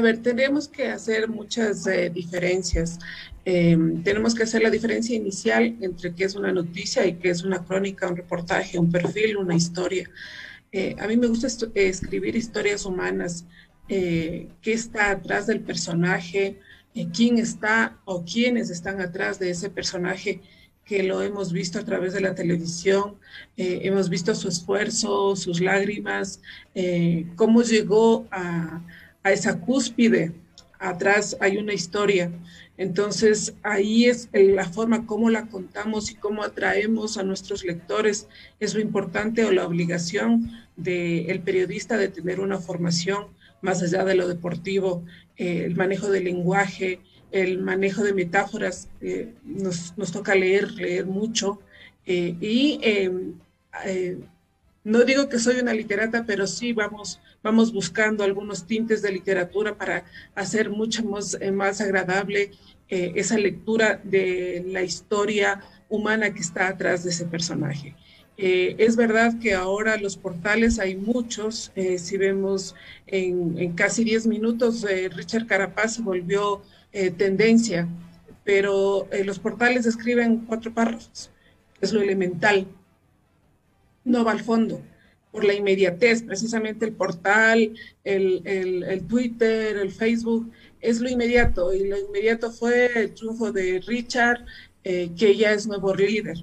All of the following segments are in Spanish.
A ver, tenemos que hacer muchas eh, diferencias. Em, tenemos que hacer la diferencia inicial entre qué es una noticia y qué es una crónica, un reportaje, un perfil, una historia. Eh, a mí me gusta escribir historias humanas, eh, qué está atrás del personaje, quién está o quiénes están atrás de ese personaje que lo hemos visto a través de la televisión, hemos visto su esfuerzo, sus lágrimas, cómo llegó a a esa cúspide. Atrás hay una historia. Entonces, ahí es la forma como la contamos y cómo atraemos a nuestros lectores. Es lo importante o la obligación del periodista de tener una formación más allá de lo deportivo, eh, el manejo del lenguaje, el manejo de metáforas. Eh, nos, toca leer, leer mucho. Eh, y no digo que soy una literata, pero sí vamos, vamos buscando algunos tintes de literatura para hacer mucho más, eh, más agradable eh, esa lectura de la historia humana que está atrás de ese personaje. Eh, es verdad que ahora los portales hay muchos, si vemos en, en, casi 10 minutos, Richard Carapaz volvió tendencia, pero los portales escriben cuatro párrafos, es lo elemental no va al fondo por la inmediatez, precisamente el portal, el, Twitter, el Facebook, es lo inmediato, y lo inmediato fue el triunfo de Richard, eh, que ya es nuevo líder,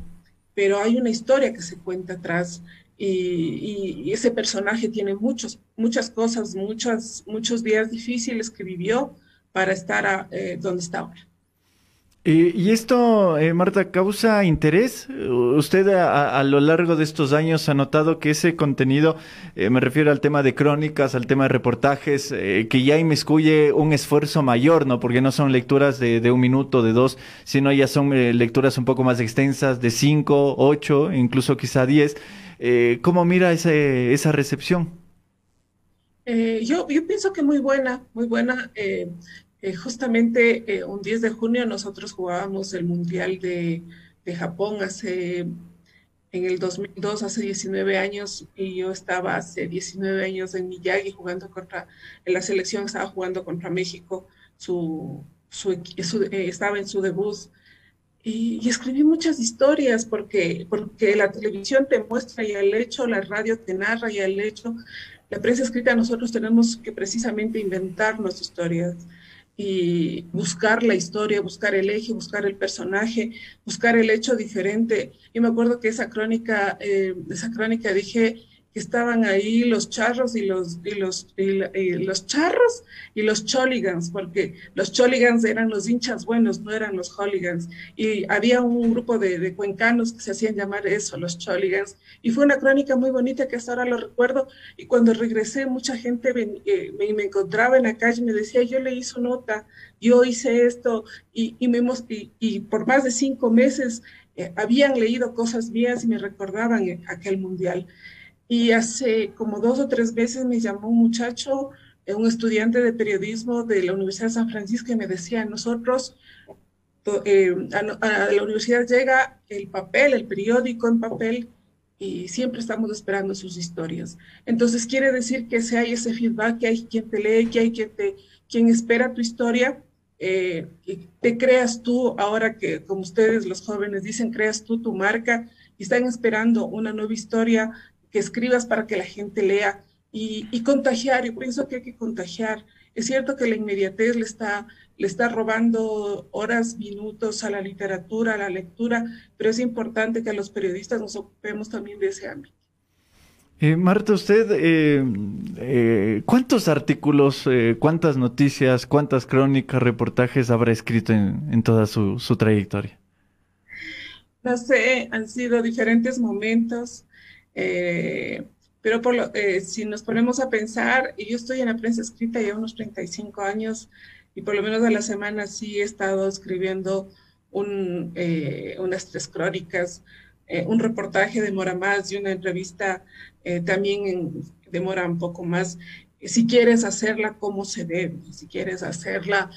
pero hay una historia que se cuenta atrás y, ese personaje tiene muchos, muchas cosas, muchos, muchos días difíciles que vivió para estar eh, donde está ahora. Eh, ¿Y esto, eh, Marta, causa interés? ¿Usted a, lo largo de estos años ha notado que ese contenido, eh, me refiero al tema de crónicas, al tema de reportajes, que ya inmiscuye un esfuerzo mayor, ¿no? Porque no son lecturas de, un minuto, de dos, sino ya son lecturas un poco más extensas, de cinco, ocho, incluso quizá diez. ¿Cómo mira ese, esa recepción? yo, yo pienso que muy buena, muy buena. Eh, justamente eh, un 10 de junio nosotros jugábamos el Mundial de, Japón hace, en el 2002, hace 19 años, y yo estaba hace 19 años en Miyagi jugando contra, en la selección estaba jugando contra México, su, su, eh, estaba en su debut. Y, escribí muchas historias porque, porque la televisión te muestra y el hecho, la radio te narra y el hecho, la prensa escrita nosotros tenemos que precisamente inventarnos historias y buscar la historia, buscar el eje, buscar el personaje, buscar el hecho diferente. Y me acuerdo que esa crónica, eh, esa crónica dije, estaban ahí los charros y los, y los, y, los charros y los choligans, porque los choligans eran los hinchas buenos, no eran los hooligans. Y había un grupo de, cuencanos que se hacían llamar eso, los choligans. Y fue una crónica muy bonita que hasta ahora lo recuerdo. Y cuando regresé, mucha gente eh, me, encontraba en la calle y me decía, yo le hice nota, yo hice esto, y, y, me, por más de cinco meses eh, habían leído cosas mías y me recordaban eh, aquel mundial. Y hace como dos o tres veces me llamó un muchacho, eh, un estudiante de periodismo de la Universidad de San Francisco, y me decía, nosotros, eh, a, la universidad llega el papel, el periódico en papel, y siempre estamos esperando sus historias. Entonces quiere decir que si hay ese feedback, que hay quien te lee, que hay quien, te, quien espera tu historia, eh, te creas tú, ahora que como ustedes los jóvenes dicen, creas tú tu marca y están esperando una nueva historia que escribas para que la gente lea y, contagiar. Yo pienso que hay que contagiar. Es cierto que la inmediatez le está, le está robando horas, minutos a la literatura, a la lectura, pero es importante que los periodistas nos ocupemos también de ese ámbito. Eh, Marta, usted, eh, eh, ¿cuántos artículos, cuántas noticias, cuántas crónicas, reportajes habrá escrito en, en toda su, su, trayectoria? No sé, han sido diferentes momentos. Eh, pero por lo, eh, si nos ponemos a pensar, y yo estoy en la prensa escrita ya unos 35 años y por lo menos a la semana sí he estado escribiendo un, eh, unas tres crónicas, un reportaje demora más y una entrevista también demora un poco más. Si quieres hacerla como se debe, si quieres hacerla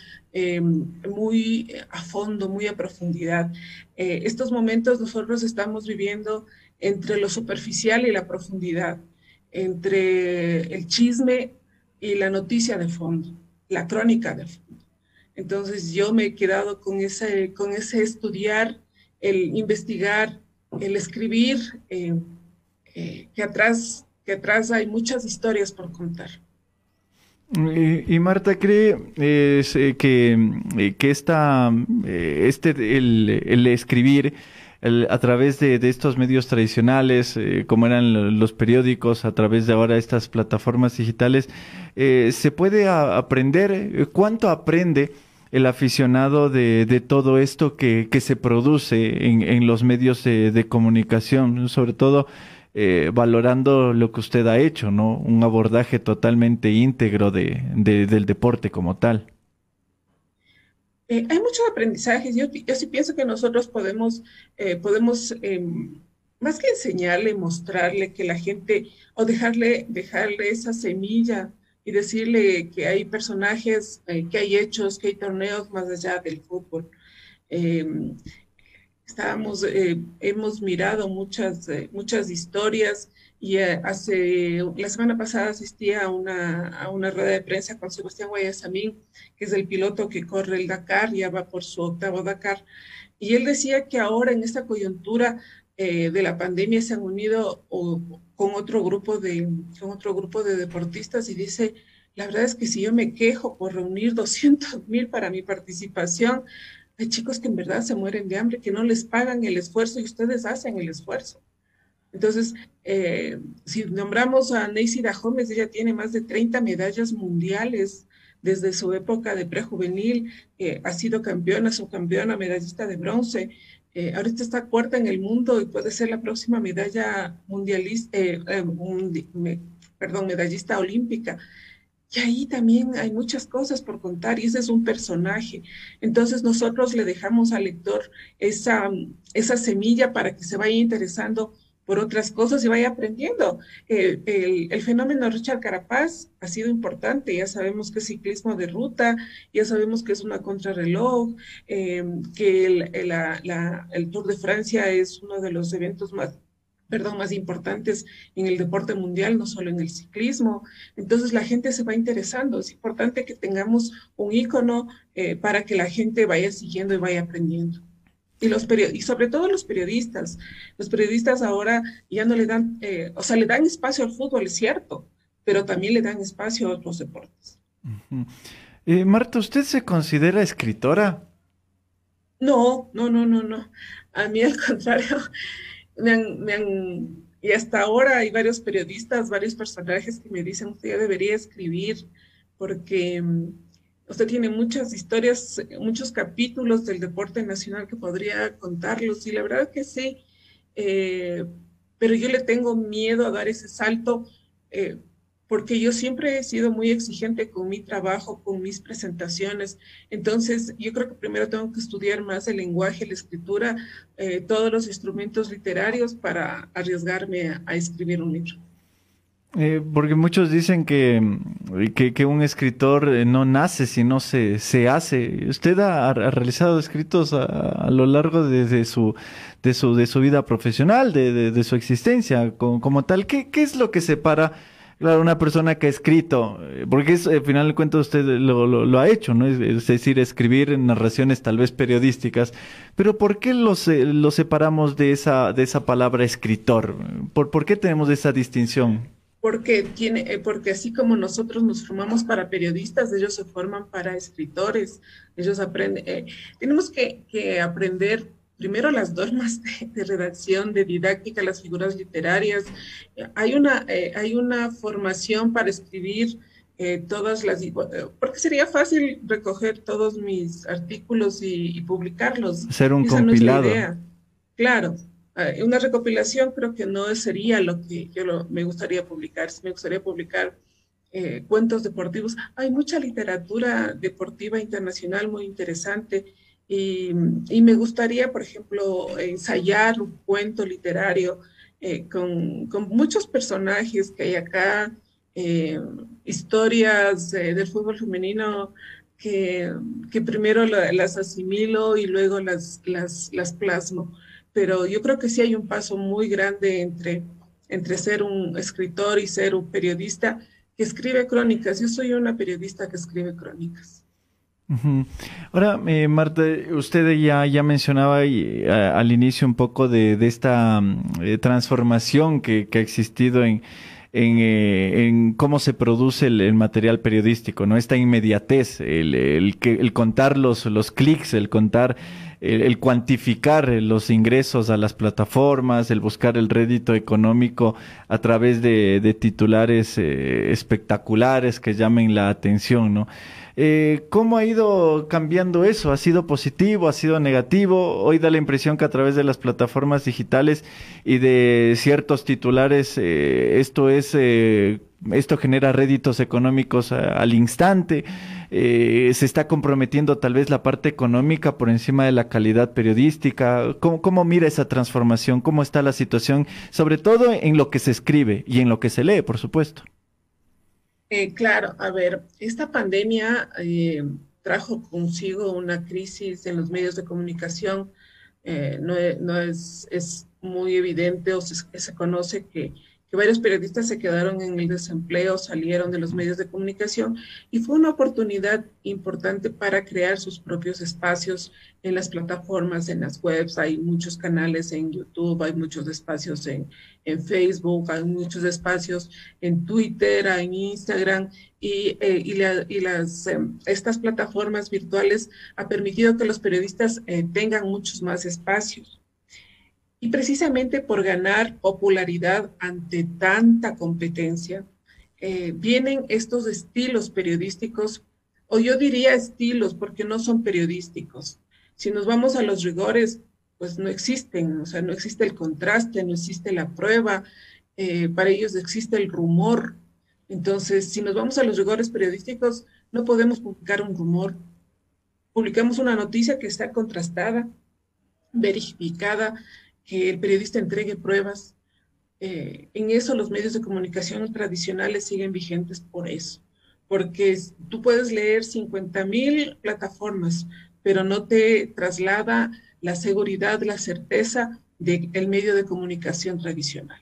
muy a fondo, muy a profundidad. estos momentos nosotros estamos viviendo entre lo superficial y la profundidad, entre el chisme y la noticia de fondo. la crónica del fútbol. Entonces yo me he quedado con ese, con ese estudiar, el investigar, el escribir, eh, eh, que, atrás, que atrás hay muchas historias por contar. Y, Marta cree eh, que, que esta, este, el, escribir a través de, estos medios tradicionales, como eran los periódicos, a través de ahora estas plataformas digitales, se puede aprender. ¿Cuánto aprende? el aficionado de, de todo esto que, que se produce en, en los medios de, de, comunicación, sobre todo eh, valorando lo que usted ha hecho, ¿no? Un abordaje totalmente íntegro de, del deporte como tal. Eh, hay muchos aprendizajes. Yo, yo, sí pienso que nosotros podemos, eh, podemos em, más que enseñarle, mostrarle que la gente, o dejarle, dejarle esa semilla y decirle que hay personajes, que hay hechos, que hay torneos más allá del fútbol. Eh, estábamos, eh, hemos mirado muchas, muchas historias y hace, la semana pasada asistí a una, a una rueda de prensa con Sebastián Guayasamín, que es el piloto que corre el Dakar, ya va por su octavo Dakar, y él decía que ahora en esta coyuntura de la pandemia se han unido o, con otro grupo de, con otro grupo de deportistas y dice, la verdad es que si yo me quejo por reunir 200 mil para mi participación, hay chicos que en verdad se mueren de hambre, que no les pagan el esfuerzo y ustedes hacen el esfuerzo. Entonces, eh, si nombramos a Neisida Gómez, ella tiene más de 30 medallas mundiales desde su época de prejuvenil, eh, ha sido campeona, subcampeona, medallista de bronce, eh, está cuarta en el mundo y puede ser la próxima medalla mundialista, eh, eh, perdón, medallista olímpica. Y ahí también hay muchas cosas por contar y ese es un personaje. Entonces nosotros le dejamos al lector esa, esa semilla para que se vaya interesando por otras cosas y vaya aprendiendo. El, el, fenómeno Richard Carapaz ha sido importante, ya sabemos que es ciclismo de ruta, ya sabemos que es una contrarreloj, eh, que el, el Tour de Francia es uno de los eventos más perdón, más importantes en el deporte mundial, no solo en el ciclismo. Entonces la gente se va interesando. Es importante que tengamos un ícono eh, para que la gente vaya siguiendo y vaya aprendiendo. Y, los y sobre todo los periodistas. Los periodistas ahora ya no le dan, eh, o sea, le dan espacio al fútbol, es cierto, pero también le dan espacio a otros deportes. Eh, Marta, ¿usted se considera escritora? No, no, no, no, no. A mí al contrario, me han, me han, y hasta ahora hay varios periodistas, varios personajes que me dicen, usted debería escribir porque mm, Usted tiene muchas historias, muchos capítulos del deporte nacional que podría contarlos y la verdad que sí, eh, pero yo le tengo miedo a dar ese salto eh, porque yo siempre he sido muy exigente con mi trabajo, con mis presentaciones. Entonces, yo creo que primero tengo que estudiar más el lenguaje, la escritura, eh, todos los instrumentos literarios para arriesgarme a escribir un libro. Eh, porque muchos dicen que, que, un escritor eh, no nace, sino se, se hace. ¿Usted ha, realizado escritos a, lo largo de, su, de, su, de su vida profesional, de, de su existencia como, tal? ¿Qué, ¿Qué, es lo que separa, claro, una persona que ha escrito? Eh, porque es, al final de cuentas usted lo, ha hecho, ¿no? Es, decir, escribir narraciones tal vez periodísticas. Pero ¿por qué los, lo separamos de esa, de esa palabra escritor? ¿Por, ¿Por qué tenemos esa distinción? porque, tiene, eh, porque así como nosotros nos formamos para periodistas, ellos se forman para escritores, ellos aprenden, eh, tenemos que, que, aprender primero las normas de, redacción, de didáctica, las figuras literarias. hay, una, eh, hay una formación para escribir todas las, porque sería fácil recoger todos mis artículos y, publicarlos. Ser un compilado. Claro, eh, una recopilación creo que no sería lo que yo me gustaría publicar. Me gustaría publicar eh, cuentos deportivos. Hay mucha literatura deportiva internacional muy interesante y, me gustaría, por ejemplo, ensayar un cuento literario eh, con, muchos personajes que hay acá, historias del fútbol femenino que, que primero las asimilo y luego las, las, las plasmo pero yo creo que sí hay un paso muy grande entre, entre ser un escritor y ser un periodista que escribe crónicas. Yo soy una periodista que escribe crónicas. Ahora, eh, Marta, usted ya, ya mencionaba eh, al inicio un poco de, esta mm, eh, transformación que, ha existido en, en, cómo se produce el, material periodístico, ¿no? Esta inmediatez, el, el, el contar los, los clics, el contar el, cuantificar los ingresos a las plataformas, el buscar el rédito económico a través de, titulares eh, espectaculares que llamen la atención, ¿no? Eh, ¿Cómo ha ido cambiando eso? ¿Ha sido positivo? ¿Ha sido negativo? Hoy da la impresión que a través de las plataformas digitales y de ciertos titulares eh, esto es esto genera réditos económicos al instante. Eh, se está comprometiendo tal vez la parte económica por encima de la calidad periodística. ¿Cómo, ¿Cómo, mira esa transformación? ¿Cómo está la situación? Sobre todo en lo que se escribe y en lo que se lee, por supuesto. Eh, claro, a ver, esta pandemia eh, trajo consigo una crisis en los medios de comunicación. no, no es, es, muy evidente o se conoce que que varios periodistas se quedaron en el desempleo, salieron de los medios de comunicación y fue una oportunidad importante para crear sus propios espacios en las plataformas, en las webs. Hay muchos canales en YouTube, hay muchos espacios en, en Facebook, hay muchos espacios en Twitter, en Instagram y, eh, y, las, em, estas plataformas virtuales ha permitido que los periodistas eh, tengan muchos más espacios. Y precisamente por ganar popularidad ante tanta competencia, eh, vienen estos estilos periodísticos, o yo diría estilos porque no son periodísticos. Si nos vamos a los rigores, pues no existen, o sea, no existe el contraste, no existe la prueba, eh, para ellos existe el rumor. Entonces, si nos vamos a los rigores periodísticos, no podemos publicar un rumor. Publicamos una noticia que está contrastada, verificada, que el periodista entregue pruebas. Eh, en eso los medios de comunicación tradicionales siguen vigentes por eso, porque tú puedes leer 50 mil plataformas, pero no te traslada la seguridad, la certeza del medio de comunicación tradicional.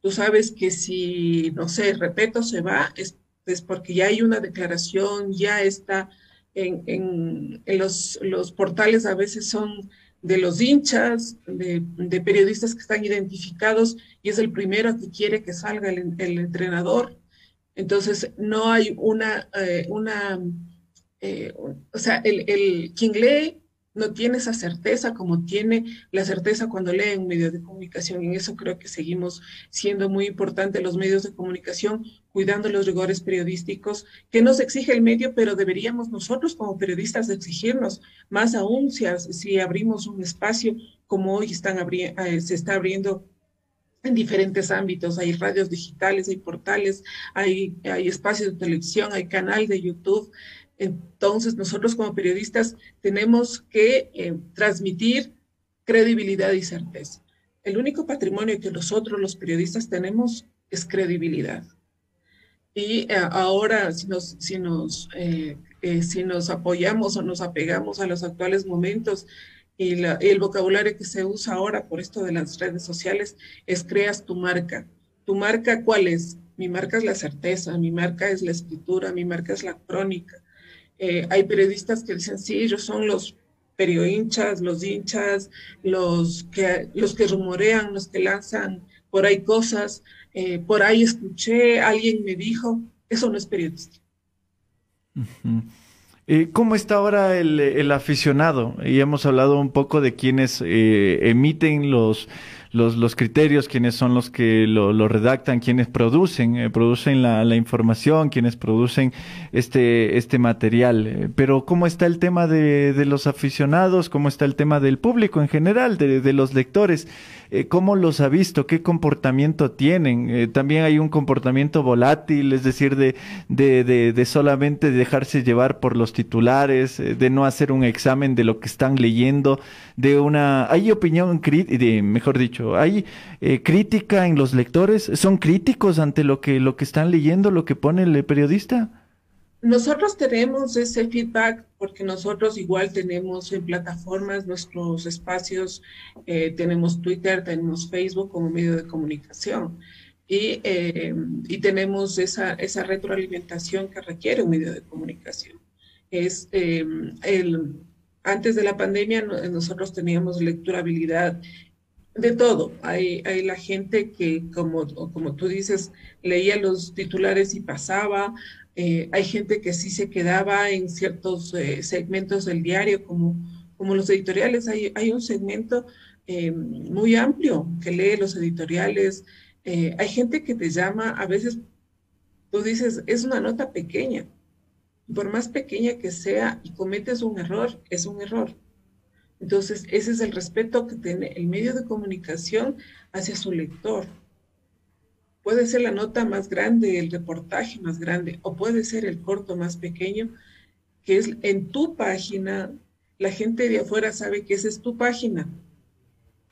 Tú sabes que si, no sé, repito, se va, es, porque ya hay una declaración, ya está en, los portales a veces son de los hinchas, de, periodistas que están identificados y es el primero que quiere que salga el, entrenador. Entonces, no hay una, eh, una eh, o sea, el, el, quien lee no tiene esa certeza como tiene la certeza cuando lee en medios de comunicación. En eso creo que seguimos siendo muy importantes los medios de comunicación, cuidando los rigores periodísticos que nos exige el medio, pero deberíamos nosotros como periodistas exigirnos, más aún si, si abrimos un espacio como hoy están eh, se está abriendo en diferentes ámbitos. Hay radios digitales, hay portales, hay, hay espacios de televisión, hay canal de YouTube. Entonces, nosotros como periodistas tenemos que eh, transmitir credibilidad y certeza. El único patrimonio que nosotros los periodistas tenemos es credibilidad. Y eh, ahora, si nos, si, nos, eh, si nos apoyamos o nos apegamos a los actuales momentos y, el vocabulario que se usa ahora por esto de las redes sociales es creas tu marca. ¿Tu marca cuál es? Mi marca es la certeza, mi marca es la escritura, mi marca es la crónica, eh, hay periodistas que dicen, sí, ellos son los hinchas, los hinchas, los que, los que rumorean, los que lanzan por ahí cosas, eh, por ahí escuché, alguien me dijo, eso no es periodista. Eh, ¿Cómo está ahora el, aficionado? Y hemos hablado un poco de quienes emiten los los, los criterios, quiénes son los que lo, lo redactan, quienes producen, eh, producen la, la, información, quienes producen este, este material. Eh, pero ¿cómo está el tema de, de, los aficionados? ¿Cómo está el tema del público en general, de, de los lectores? Eh, ¿Cómo los ha visto? ¿Qué comportamiento tienen? también hay un comportamiento volátil, es decir, de, de, de, de solamente dejarse llevar por los titulares, de no hacer un examen de lo que están leyendo, de una... Hay opinión, de, mejor dicho, ¿Hay eh, crítica en los lectores? ¿Son críticos ante lo que, lo que están leyendo, lo que pone el periodista? Nosotros tenemos ese feedback porque nosotros igual tenemos en plataformas nuestros espacios, eh, tenemos Twitter, tenemos Facebook como medio de comunicación. y, eh, y tenemos esa, esa, retroalimentación que requiere un medio de comunicación. Es eh, el, antes de la pandemia nosotros teníamos lecturabilidad de todo. Hay, hay la gente que, como, como tú dices, leía los titulares y pasaba. Eh, hay gente que sí se quedaba en ciertos segmentos del diario, como, como los editoriales. Hay, hay un segmento muy amplio que lee los editoriales, eh, hay gente que te llama, a veces tú dices, es una nota pequeña, por más pequeña que sea y cometes un error, es un error. Entonces, ese es el respeto que tiene el medio de comunicación hacia su lector. Puede ser la nota más grande, el reportaje más grande, o puede ser el corto más pequeño, que es en tu página. La gente de afuera sabe que esa es tu página,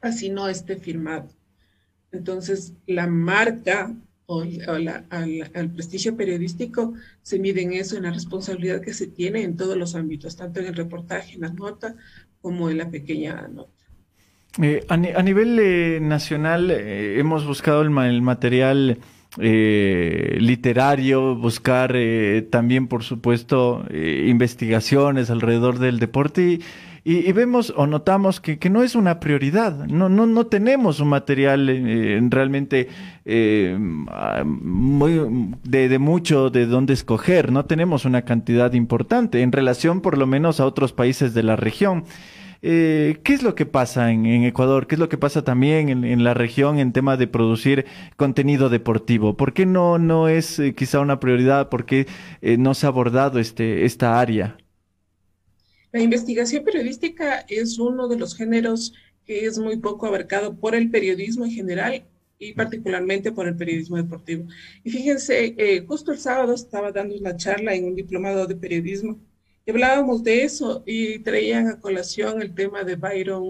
así no esté firmado. Entonces, la marca o, el prestigio periodístico se mide en eso, en la responsabilidad que se tiene en todos los ámbitos, tanto en el reportaje, en la nota, como en la pequeña nota. Eh, a, nivel eh, nacional eh, hemos buscado el, el material literario, buscar también, por supuesto, investigaciones alrededor del deporte y, vemos o notamos que, no es una prioridad. No, no, no tenemos un material eh, realmente eh, muy, de, de, mucho de dónde escoger. No tenemos una cantidad importante en relación por lo menos a otros países de la región. Eh, ¿Qué es lo que pasa en, Ecuador? ¿Qué es lo que pasa también en, la región en tema de producir contenido deportivo? ¿Por qué no, no es eh, quizá una prioridad? ¿Por qué eh, no se ha abordado este, esta área? La investigación periodística es uno de los géneros que es muy poco abarcado por el periodismo en general y particularmente por el periodismo deportivo. Y fíjense, eh, justo el sábado estaba dando una charla en un diplomado de periodismo hablábamos de eso y traían a colación el tema de Byron